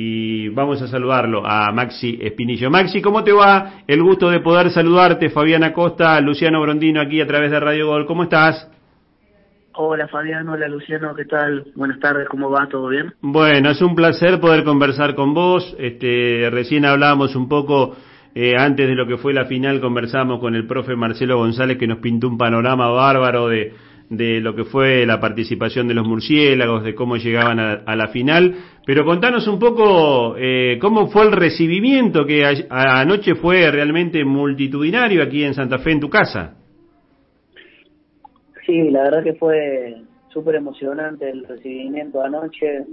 y vamos a saludarlo a Maxi Espinillo. Maxi, ¿cómo te va? El gusto de poder saludarte, Fabiana Costa, Luciano Brondino aquí a través de Radio Gol. ¿Cómo estás? Hola Fabián, hola Luciano, ¿qué tal? Buenas tardes, ¿cómo va? ¿Todo bien? Bueno, es un placer poder conversar con vos. Este, recién hablábamos un poco, eh, antes de lo que fue la final, conversamos con el profe Marcelo González que nos pintó un panorama bárbaro de, de lo que fue la participación de los murciélagos, de cómo llegaban a, la final. Pero contanos un poco eh, cómo fue el recibimiento que anoche fue realmente multitudinario aquí en Santa Fe, en tu casa. Sí, la verdad que fue súper emocionante el recibimiento anoche,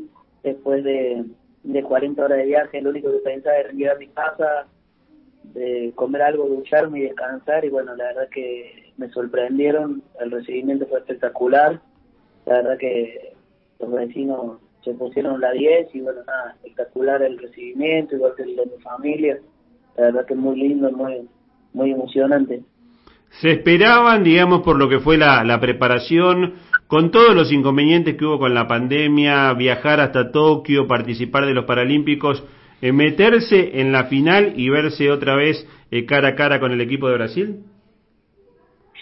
después de, de 40 horas de viaje, lo único que pensaba era llegar a mi casa, de comer algo, ducharme y descansar, y bueno, la verdad que me sorprendieron, el recibimiento fue espectacular, la verdad que los vecinos se pusieron la 10 y bueno, nada, espectacular el recibimiento, igual que el de mi familia, la verdad que muy lindo, muy, muy emocionante. Se esperaban, digamos, por lo que fue la, la preparación, con todos los inconvenientes que hubo con la pandemia, viajar hasta Tokio, participar de los Paralímpicos, eh, meterse en la final y verse otra vez eh, cara a cara con el equipo de Brasil?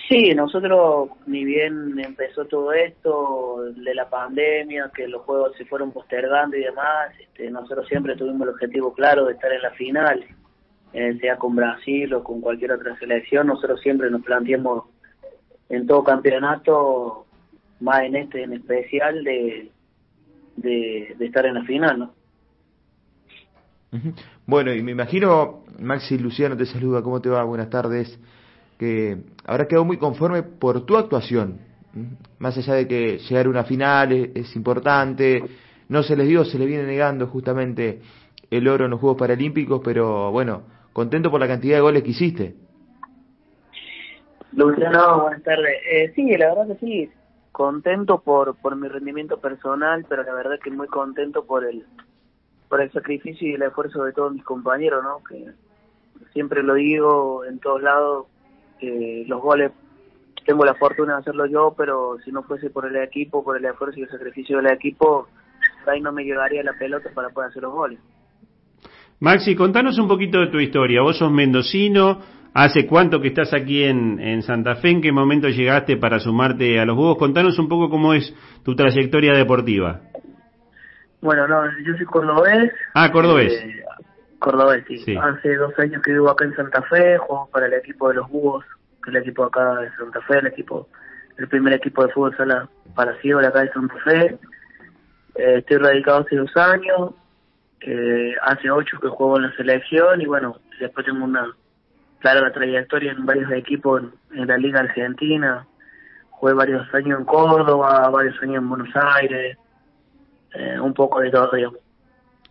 Sí, nosotros, ni bien empezó todo esto de la pandemia, que los juegos se fueron postergando y demás, este, nosotros siempre tuvimos el objetivo claro de estar en la final, eh, sea con Brasil o con cualquier otra selección, nosotros siempre nos planteamos en todo campeonato, más en este en especial, de, de, estar en la final, ¿no? Bueno, y me imagino, Maxi Luciano te saluda, ¿cómo te va? Buenas tardes que habrá quedado muy conforme por tu actuación. Más allá de que llegar a una final es, importante, no se les dio, se le viene negando justamente el oro en los Juegos Paralímpicos, pero bueno, contento por la cantidad de goles que hiciste. Luciano, buenas tardes. Eh, sí, la verdad que sí, contento por, por mi rendimiento personal, pero la verdad que muy contento por el, por el sacrificio y el esfuerzo de todos mis compañeros, ¿no? Que siempre lo digo en todos lados, los goles tengo la fortuna de hacerlo yo, pero si no fuese por el equipo, por el esfuerzo y el sacrificio del equipo, ahí no me llegaría la pelota para poder hacer los goles. Maxi, contanos un poquito de tu historia. Vos sos mendocino, ¿hace cuánto que estás aquí en, en Santa Fe? ¿En qué momento llegaste para sumarte a los Búhos? Contanos un poco cómo es tu trayectoria deportiva. Bueno, no, yo soy cordobés. Ah, cordobés. Eh, Cordobés, sí. Hace dos años que vivo acá en Santa Fe, juego para el equipo de los Búhos, que es el equipo acá de Santa Fe, el equipo, el primer equipo de fútbol sala para de acá de Santa Fe. Eh, estoy radicado hace dos años, eh, hace ocho que juego en la selección y bueno, después tengo una clara trayectoria en varios equipos en, la Liga Argentina. Jugué varios años en Córdoba, varios años en Buenos Aires, eh, un poco de todo, digamos.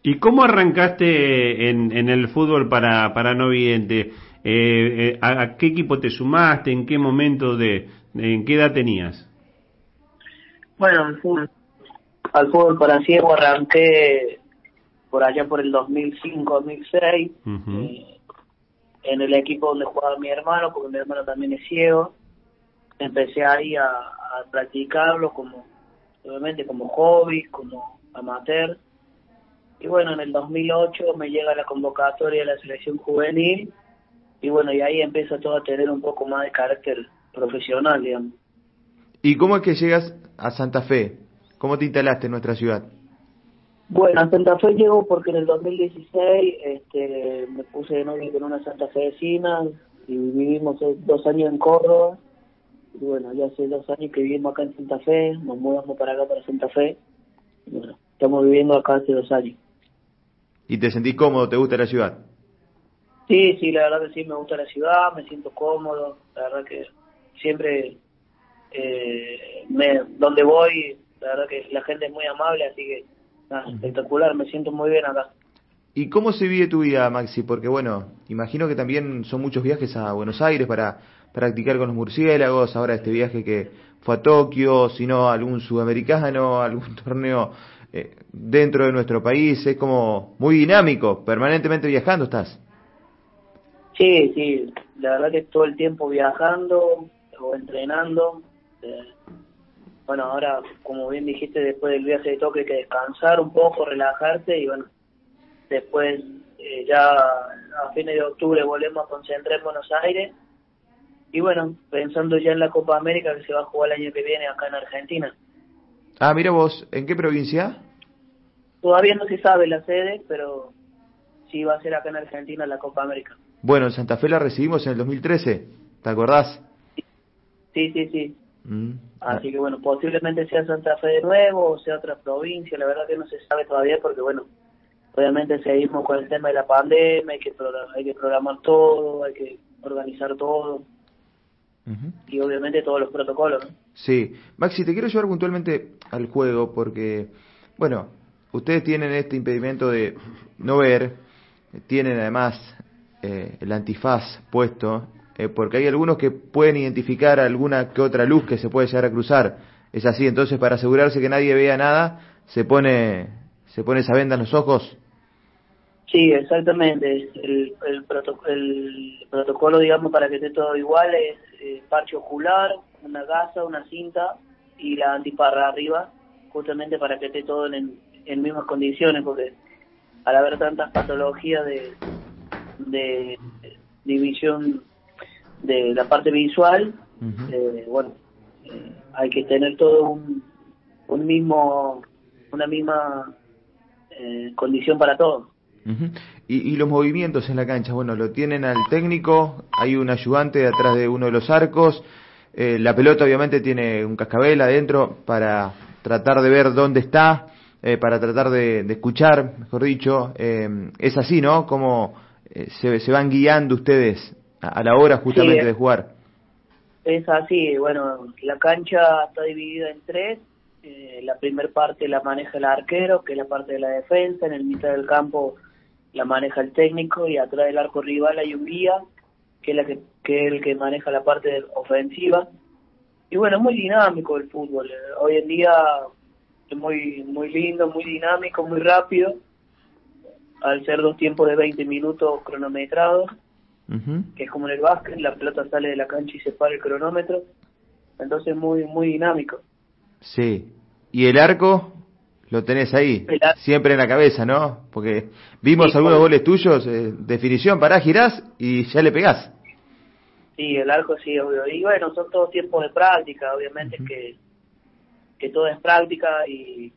¿Y cómo arrancaste en, en el fútbol para, para no vidente? Eh, eh ¿a, qué equipo te sumaste? ¿En qué momento de, en qué edad tenías? Bueno, al fútbol, al fútbol para ciego arranqué por allá por el 2005-2006 eh, en el equipo donde jugaba mi hermano, porque mi hermano también es ciego. Empecé ahí a, a practicarlo como, obviamente como hobby, como amateur y bueno, en el 2008 me llega la convocatoria de la selección juvenil y bueno, y ahí empieza todo a tener un poco más de carácter profesional, digamos. ¿Y cómo es que llegas a Santa Fe? ¿Cómo te instalaste en nuestra ciudad? Bueno, a Santa Fe llego porque en el 2016 este, me puse de novio con una Santa Fe vecina y vivimos dos años en Córdoba. Y bueno, ya hace dos años que vivimos acá en Santa Fe, nos mudamos para acá, para Santa Fe. bueno, estamos viviendo acá hace dos años. ¿Y te sentís cómodo? ¿Te gusta la ciudad? Sí, sí, la verdad que sí, me gusta la ciudad, me siento cómodo, la verdad que siempre eh, me, donde voy, la verdad que la gente es muy amable, así que nada, espectacular, me siento muy bien acá. ¿Y cómo se vive tu vida, Maxi? Porque bueno, imagino que también son muchos viajes a Buenos Aires para practicar con los murciélagos, ahora este viaje que fue a Tokio, si no algún sudamericano, algún torneo eh, dentro de nuestro país, es como muy dinámico, permanentemente viajando estás. Sí, sí, la verdad que todo el tiempo viajando o entrenando. Eh, bueno, ahora, como bien dijiste, después del viaje de toque hay que descansar un poco, relajarte y bueno, después eh, ya a fines de octubre volvemos a concentrar en Buenos Aires y bueno, pensando ya en la Copa América que se va a jugar el año que viene acá en Argentina. Ah, mira vos, ¿en qué provincia? Todavía no se sabe la sede, pero sí va a ser acá en Argentina la Copa América. Bueno, en Santa Fe la recibimos en el 2013, ¿te acordás? Sí, sí, sí. Mm. Así que bueno, posiblemente sea Santa Fe de nuevo o sea otra provincia, la verdad que no se sabe todavía porque bueno, obviamente seguimos con el tema de la pandemia, hay que hay que programar todo, hay que organizar todo. Y obviamente todos los protocolos. ¿no? Sí, Maxi, te quiero llevar puntualmente al juego porque, bueno, ustedes tienen este impedimento de no ver, tienen además eh, el antifaz puesto, eh, porque hay algunos que pueden identificar alguna que otra luz que se puede llegar a cruzar. Es así, entonces para asegurarse que nadie vea nada, se pone, se pone esa venda en los ojos. Sí, exactamente. El, el, el protocolo, digamos, para que esté todo igual es eh, parche ocular, una gasa, una cinta y la antiparra arriba, justamente para que esté todo en, en mismas condiciones, porque al haber tantas patologías de, de división de la parte visual, eh, bueno, eh, hay que tener todo un, un mismo, una misma eh, condición para todos. Y, y, los movimientos en la cancha, bueno, lo tienen al técnico, hay un ayudante atrás de uno de los arcos, la pelota obviamente tiene un cascabel adentro para tratar de ver dónde está, para tratar de, escuchar, mejor dicho, es así, ¿no? Como se, se van guiando ustedes a la hora justamente de jugar. Es así, bueno, la cancha está dividida en tres. Eh, la primera parte la maneja el arquero, que es la parte de la defensa. En el mitad del campo la maneja el técnico y atrás del arco rival hay un guía, que es, la que, que es el que maneja la parte ofensiva. Y bueno, es muy dinámico el fútbol. Hoy en día es muy, muy lindo, muy dinámico, muy rápido. Al ser dos tiempos de 20 minutos cronometrados que es como en el básquet, la pelota sale de la cancha y se para el cronómetro, entonces muy muy dinámico. Sí, y el arco lo tenés ahí, siempre en la cabeza, ¿no? Porque vimos algunos goles tuyos, eh, definición, parás, girás y ya le pegás. Sí, el arco sí, obvio. Y bueno, son todos tiempos de práctica, obviamente que, que todo es práctica y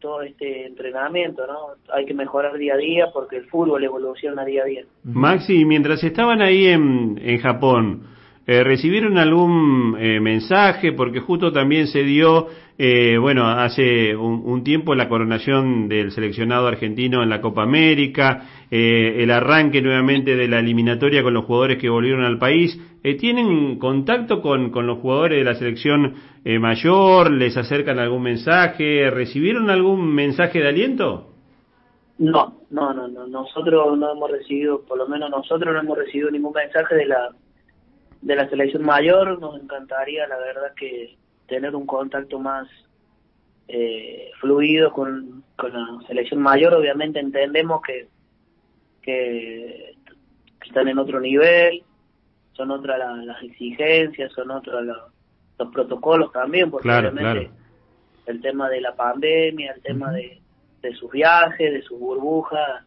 todo este entrenamiento, ¿no? Hay que mejorar día a día porque el fútbol evoluciona día a día. Maxi, mientras estaban ahí en, en Japón, eh, ¿recibieron algún eh, mensaje? Porque justo también se dio, eh, bueno, hace un, tiempo la coronación del seleccionado argentino en la Copa América, el arranque nuevamente de la eliminatoria con los jugadores que volvieron al país. ¿Tienen contacto con, con los jugadores de la selección mayor? ¿Les acercan algún mensaje? ¿Recibieron algún mensaje de aliento? No, no, no, no. Nosotros no hemos recibido, por lo menos nosotros no hemos recibido ningún mensaje de la de la selección mayor, nos encantaría, la verdad, que tener un contacto más eh, fluido con, con la selección mayor. Obviamente entendemos que, que están en otro nivel, son otras las exigencias, son otros los protocolos también, porque obviamente el tema de la pandemia, el tema de, de sus viajes, de sus burbujas,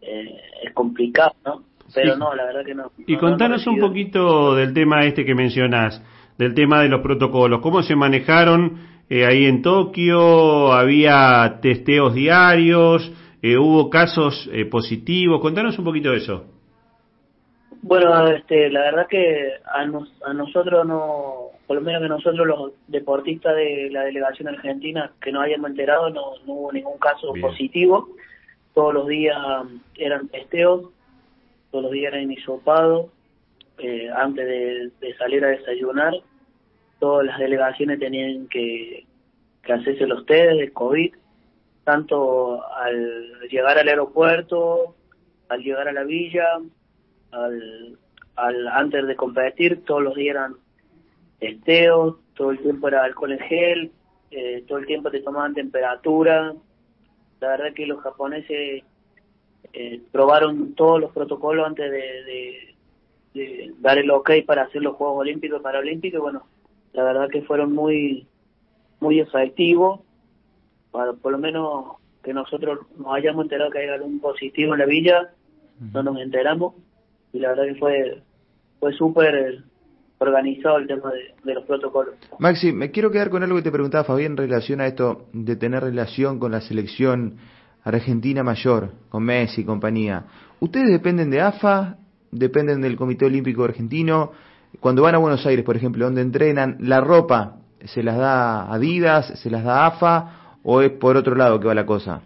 eh, es complicado, ¿no? Pero no, la verdad que no. Y contanos un poquito del tema este que mencionás, del tema de los protocolos. ¿Cómo se manejaron eh, ahí en Tokio? ¿Había testeos diarios? Eh, ¿Hubo casos eh, positivos? Contanos un poquito de eso. Bueno, este, la verdad que a, nosotros no, por lo menos que nosotros los deportistas de la delegación argentina que nos hayamos enterado, no, hubo ningún caso positivo. Todos los días eran testeos todos los días eran hisopados eh, antes de, salir a desayunar. Todas las delegaciones tenían que, hacerse los test de COVID, tanto al llegar al aeropuerto, al llegar a la villa, al, al antes de competir, todos los días eran testeos, todo el tiempo era alcohol en gel, eh, todo el tiempo te tomaban temperatura. La verdad que los japoneses eh, probaron todos los protocolos antes de, dar el ok para hacer los Juegos Olímpicos y Paralímpicos. Bueno, la verdad que fueron muy, muy efectivos, para, por lo menos que nosotros nos hayamos enterado que hay algún positivo en la villa, no nos enteramos y la verdad que fue fue súper organizado el tema de, los protocolos. Maxi, me quiero quedar con algo que te preguntaba Fabián en relación a esto de tener relación con la selección argentina mayor, con Messi y compañía. ¿Ustedes dependen de AFA? ¿Dependen del Comité Olímpico Argentino? Cuando van a Buenos Aires, por ejemplo, donde entrenan, ¿la ropa se las da Adidas, se las da AFA o es por otro lado que va la cosa?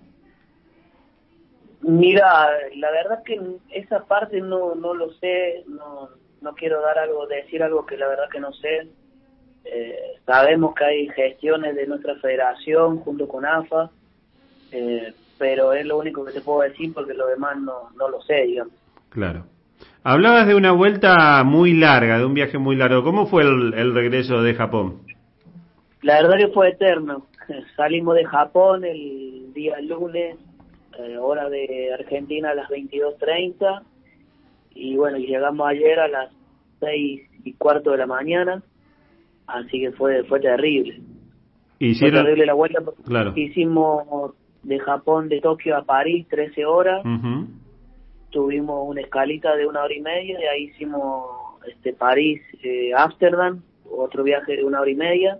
Mira, la verdad que esa parte no, no lo sé, no, no quiero dar algo, decir algo que la verdad que no sé. Eh, sabemos que hay gestiones de nuestra federación junto con AFA, eh, pero es lo único que te puedo decir porque lo demás no, no lo sé, digamos. Claro. Hablabas de una vuelta muy larga, de un viaje muy largo. ¿Cómo fue el, regreso de Japón? La verdad que fue eterno. Salimos de Japón el día lunes, eh, hora de Argentina a las 22.30 y bueno, llegamos ayer a las seis y cuarto de la mañana, así que fue fue terrible. Fue terrible la vuelta porque hicimos de Japón, de Tokio a París, 13 horas. Tuvimos una escalita de una hora y media, y ahí hicimos este París, eh, Ámsterdam, otro viaje de una hora y media,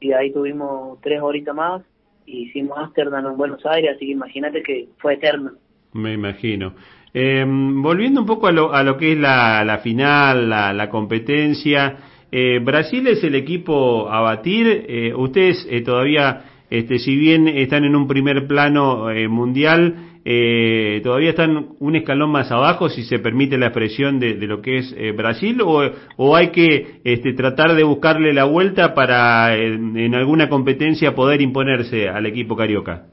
y ahí tuvimos tres horitas más, y hicimos Ámsterdam en Buenos Aires, así que imagínate que fue eterno. Me imagino. Eh, volviendo un poco a lo, a lo que es la, la final, la, la competencia, eh, Brasil es el equipo a batir. Eh, ustedes eh, todavía, este, si bien están en un primer plano eh, mundial, eh, todavía están un escalón más abajo, si se permite la expresión de, de lo que es Brasil, o, o, hay que este, tratar de buscarle la vuelta para en alguna competencia poder imponerse al equipo carioca.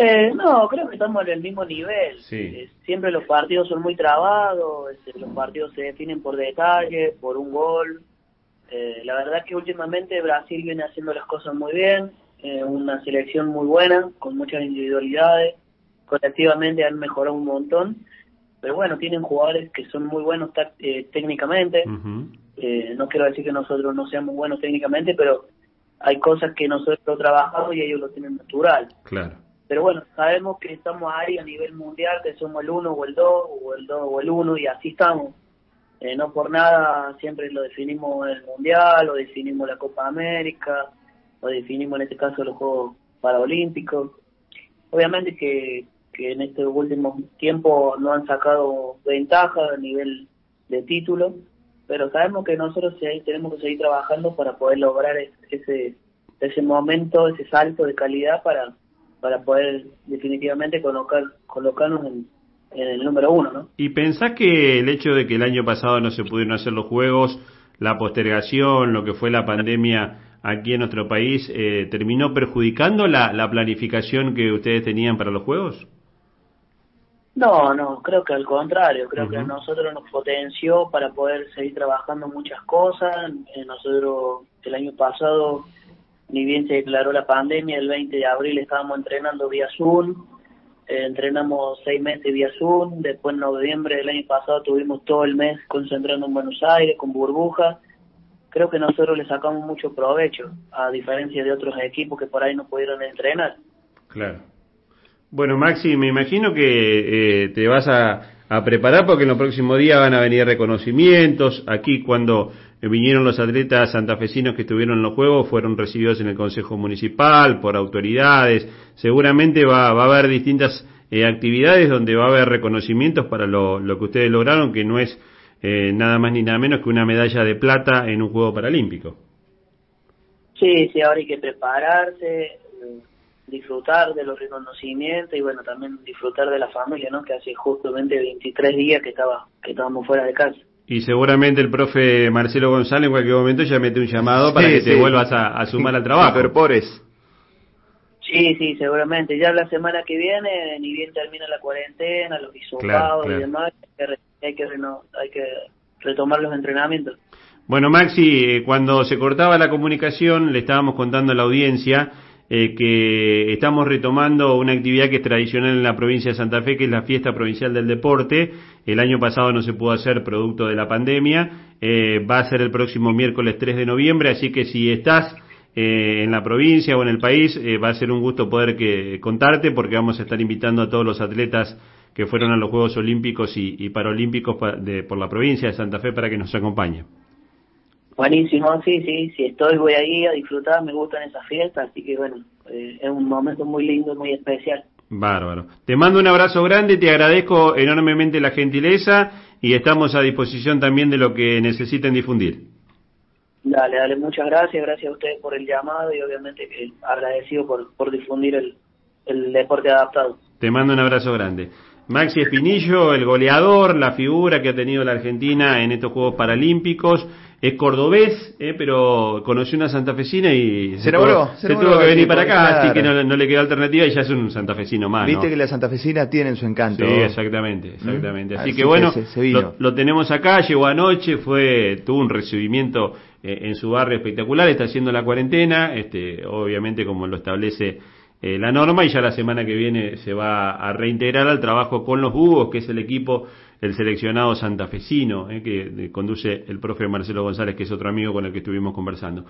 Eh, no, creo que estamos en el mismo nivel. Eh, siempre los partidos son muy trabados, este, los partidos se definen por detalle, por un gol. Eh, la verdad que últimamente Brasil viene haciendo las cosas muy bien, eh, una selección muy buena, con muchas individualidades. Colectivamente han mejorado un montón, pero bueno, tienen jugadores que son muy buenos técnicamente. no quiero decir que nosotros no seamos buenos técnicamente, pero hay cosas que nosotros trabajamos y ellos lo tienen natural. Claro pero bueno, sabemos que estamos ahí a nivel mundial, que somos el 1 o el 2, o el 2 o el 1, y así estamos. Eh, no por nada siempre lo definimos el mundial, o definimos la Copa América, o definimos en este caso los Juegos Paralímpicos. Obviamente que, que en este último tiempo no han sacado ventaja a nivel de título, pero sabemos que nosotros tenemos que seguir trabajando para poder lograr ese, ese momento, ese salto de calidad para para poder definitivamente colocar, colocarnos en, el número uno, ¿no? ¿Y pensás que el hecho de que el año pasado no se pudieron hacer los juegos, la postergación, lo que fue la pandemia aquí en nuestro país, eh, terminó perjudicando la, la planificación que ustedes tenían para los juegos? No, no, creo que al contrario, creo que a nosotros nos potenció para poder seguir trabajando muchas cosas. Eh, nosotros el año pasado ni bien se declaró la pandemia, el 20 de abril estábamos entrenando vía Zoom, eh, entrenamos seis meses vía Zoom, después en noviembre del año pasado tuvimos todo el mes concentrando en Buenos Aires con burbuja. Creo que nosotros le sacamos mucho provecho, a diferencia de otros equipos que por ahí no pudieron entrenar. Claro. Bueno, Maxi, me imagino que eh, te vas a, a preparar porque en los próximos días van a venir reconocimientos. Aquí cuando vinieron los atletas santafesinos que estuvieron en los Juegos, fueron recibidos en el Consejo Municipal por autoridades. Seguramente va, va a haber distintas eh, actividades donde va a haber reconocimientos para lo, que ustedes lograron, que no es eh, nada más ni nada menos que una medalla de plata en un Juego Paralímpico. Sí, sí, ahora hay que prepararse, disfrutar de los reconocimientos y bueno, también disfrutar de la familia, ¿no? Que hace justamente 23 días que estaba que estábamos fuera de casa. Y seguramente el profe Marcelo González en cualquier momento ya mete un llamado para que te vuelvas a, sumar al trabajo. Sí, sí, seguramente. Ya la semana que viene, ni bien termina la cuarentena, los hisopados y demás, hay que, hay que retomar los entrenamientos. Bueno, Maxi, eh, cuando se cortaba la comunicación, le estábamos contando a la audiencia eh, que estamos retomando una actividad que es tradicional en la provincia de Santa Fe, que es la fiesta provincial del deporte. El año pasado no se pudo hacer producto de la pandemia. Eh, va a ser el próximo miércoles 3 de noviembre, así que si estás eh, en la provincia o en el país, eh, va a ser un gusto poder que contarte porque vamos a estar invitando a todos los atletas que fueron a los Juegos Olímpicos y, Paralímpicos por la provincia de Santa Fe para que nos acompañen. Buenísimo, sí, sí, si estoy voy ahí a disfrutar, me gustan esas fiestas, así que bueno, eh, es un momento muy lindo, muy especial. Bárbaro. Te mando un abrazo grande, te agradezco enormemente la gentileza y estamos a disposición también de lo que necesiten difundir. Dale, dale, muchas gracias, gracias a ustedes por el llamado y obviamente agradecido por, por difundir el, el deporte adaptado. Te mando un abrazo grande. Maxi Espinillo, el goleador, la figura que ha tenido la Argentina en estos Juegos Paralímpicos, es cordobés, eh, pero conoció una santafesina y se, tuvo, se, tuvo que venir para acá, así que no, le quedó alternativa y ya es un santafesino más. Viste que la santafesina tiene su encanto. Sí, exactamente, exactamente. Así, que bueno, lo, tenemos acá, llegó anoche, fue tuvo un recibimiento eh, en su barrio espectacular, está haciendo la cuarentena, este, obviamente como lo establece eh, la norma y ya la semana que viene se va a reintegrar al trabajo con los Bugos, que es el equipo, el seleccionado santafesino, eh, que conduce el profe Marcelo González, que es otro amigo con el que estuvimos conversando.